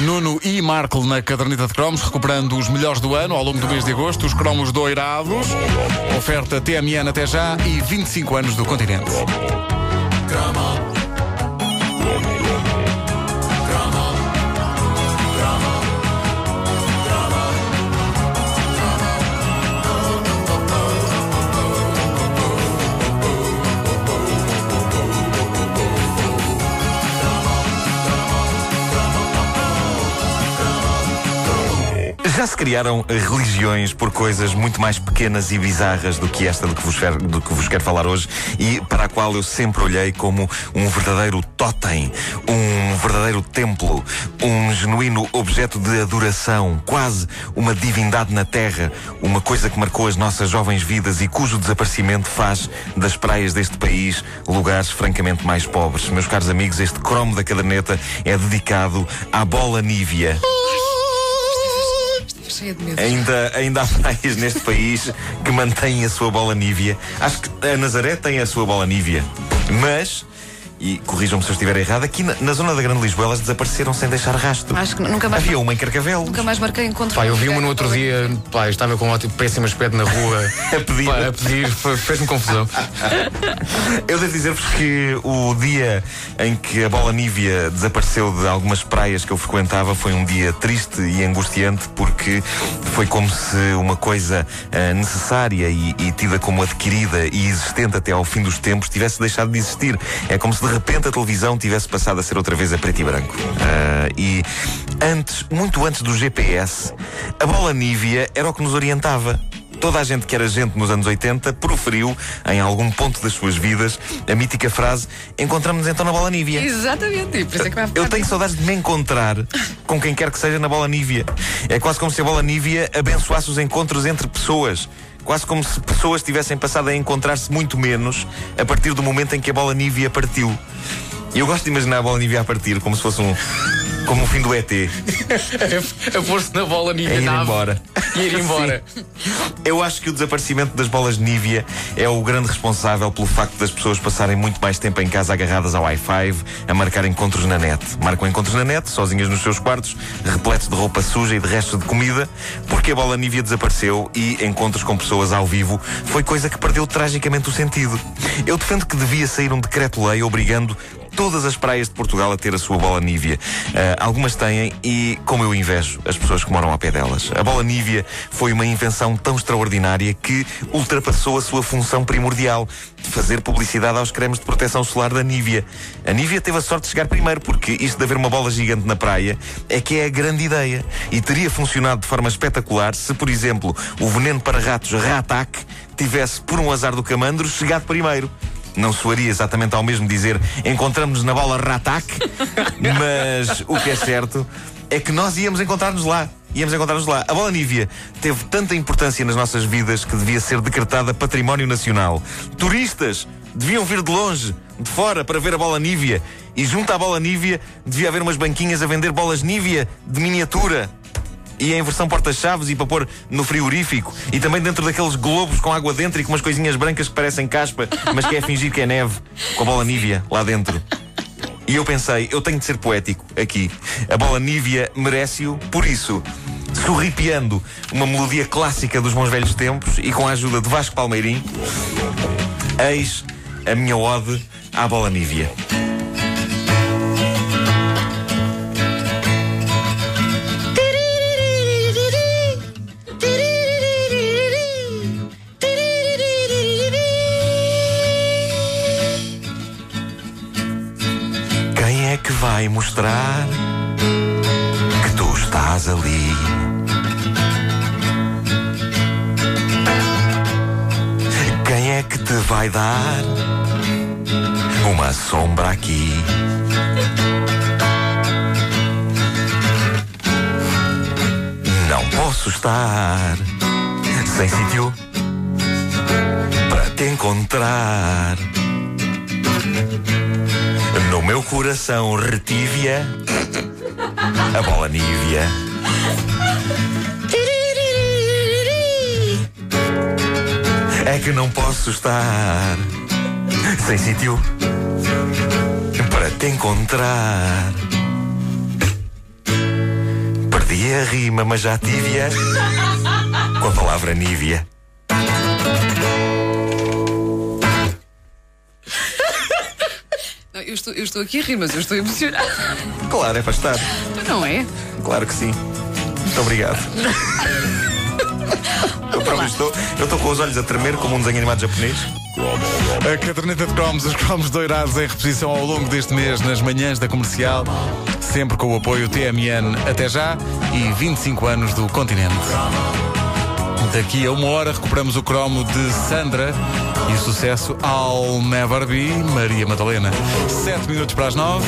Nuno e Marco na caderneta de cromos, recuperando os melhores do ano ao longo do mês de agosto, os cromos doirados. Oferta TMN até já e 25 anos do continente. Já se criaram religiões por coisas muito mais pequenas e bizarras do que esta do que, vos do que vos quero falar hoje e para a qual eu sempre olhei como um verdadeiro totem, um verdadeiro templo, um genuíno objeto de adoração, quase uma divindade na terra, uma coisa que marcou as nossas jovens vidas e cujo desaparecimento faz das praias deste país lugares francamente mais pobres. Meus caros amigos, este cromo da caderneta é dedicado à bola nívea. Cheia de. Ainda, ainda há praias neste país que mantêm a sua bola nívea. Acho que a Nazaré tem a sua bola nívea. Mas, e corrijam-me se eu estiver errado, aqui na, na zona da Grande Lisboa elas desapareceram sem deixar rastro. Acho que nunca mais, Havia uma em Carcavelos. nunca mais marquei encontro. Pá, eu vi uma no outro dia, pá, estava com um ótimo, péssimo aspecto na rua. A pedir. Pá, a pedir, fez-me confusão. Eu devo dizer-vos que o dia em que a bola nívea desapareceu de algumas praias que eu frequentava foi um dia triste e angustiante porque foi como se uma coisa ah, necessária e, e tida como adquirida e existente até ao fim dos tempos tivesse deixado de existir. É como se de repente a televisão tivesse passado a ser outra vez a preto e branco. Ah, e antes, muito antes do GPS, a bola nívea era o que nos orientava. Toda a gente que era gente nos anos 80 proferiu, em algum ponto das suas vidas, a mítica frase: Encontramos-nos então na bola nívea. Exatamente, e por isso é que vai ficar Eu tenho saudades de me encontrar com quem quer que seja na bola nívea. É quase como se a bola nívea abençoasse os encontros entre pessoas. Quase como se pessoas tivessem passado a encontrar-se muito menos a partir do momento em que a bola nívea partiu. E eu gosto de imaginar a bola nívea a partir como se fosse um. Como o fim do ET. a pôr-se na bola A nível ir nave embora. e ir embora. Eu acho que o desaparecimento das bolas Nívea é o grande responsável pelo facto das pessoas passarem muito mais tempo em casa agarradas ao Wi-Fi, a marcar encontros na net. Marcam encontros na net, sozinhas nos seus quartos, repletos de roupa suja e de restos de comida, porque a bola Nívea desapareceu e encontros com pessoas ao vivo foi coisa que perdeu tragicamente o sentido. Eu defendo que devia sair um decreto-lei obrigando todas as praias de Portugal a ter a sua bola nívea. Ah, algumas têm e, como eu invejo, as pessoas que moram ao pé delas. A bola nívea foi uma invenção tão extraordinária que ultrapassou a sua função primordial de fazer publicidade aos cremes de proteção solar da Nívea. A Nívea teve a sorte de chegar primeiro, porque isto de haver uma bola gigante na praia é que é a grande ideia. E teria funcionado de forma espetacular se, por exemplo, o veneno para ratos Ratac tivesse, por um azar do camandro, chegado primeiro. Não soaria exatamente ao mesmo dizer encontramos-nos na bola Ratac, mas o que é certo é que nós íamos encontrar-nos lá. Íamos encontrar-nos lá. A bola Nívea teve tanta importância nas nossas vidas que devia ser decretada património nacional. Turistas deviam vir de longe, de fora, para ver a bola Nívea. E junto à bola Nívea devia haver umas banquinhas a vender bolas Nívea de miniatura. E em versão porta-chaves e para pôr no frigorífico. E também dentro daqueles globos com água dentro e com umas coisinhas brancas que parecem caspa, mas que é fingir que é neve, com a bola nívea lá dentro. E eu pensei, eu tenho de ser poético aqui. A bola nívea merece-o, por isso, sorripiando uma melodia clássica dos bons velhos tempos e com a ajuda de Vasco Palmeirim, eis a minha ode à bola nívea. Que vai mostrar que tu estás ali? Quem é que te vai dar uma sombra aqui? Não posso estar sem sítio para te encontrar. No meu coração retívia a bola nívea. É que não posso estar sem sítio para te encontrar. tive a rima, mas já tive-a com a palavra nívia. Estou, eu estou aqui a rir, mas eu estou emocionada. Claro, é para estar. Não é? Claro que sim. Muito obrigado. Eu próprio estou, eu estou com os olhos a tremer como um desenho animado japonês. A caderneta de cromos, os cromos doirados em reposição ao longo deste mês nas manhãs da comercial, sempre com o apoio TMN até já e 25 anos do continente. Daqui a uma hora recuperamos o cromo de Sandra e sucesso I'll Never Be Maria Madalena. Sete minutos para as nove.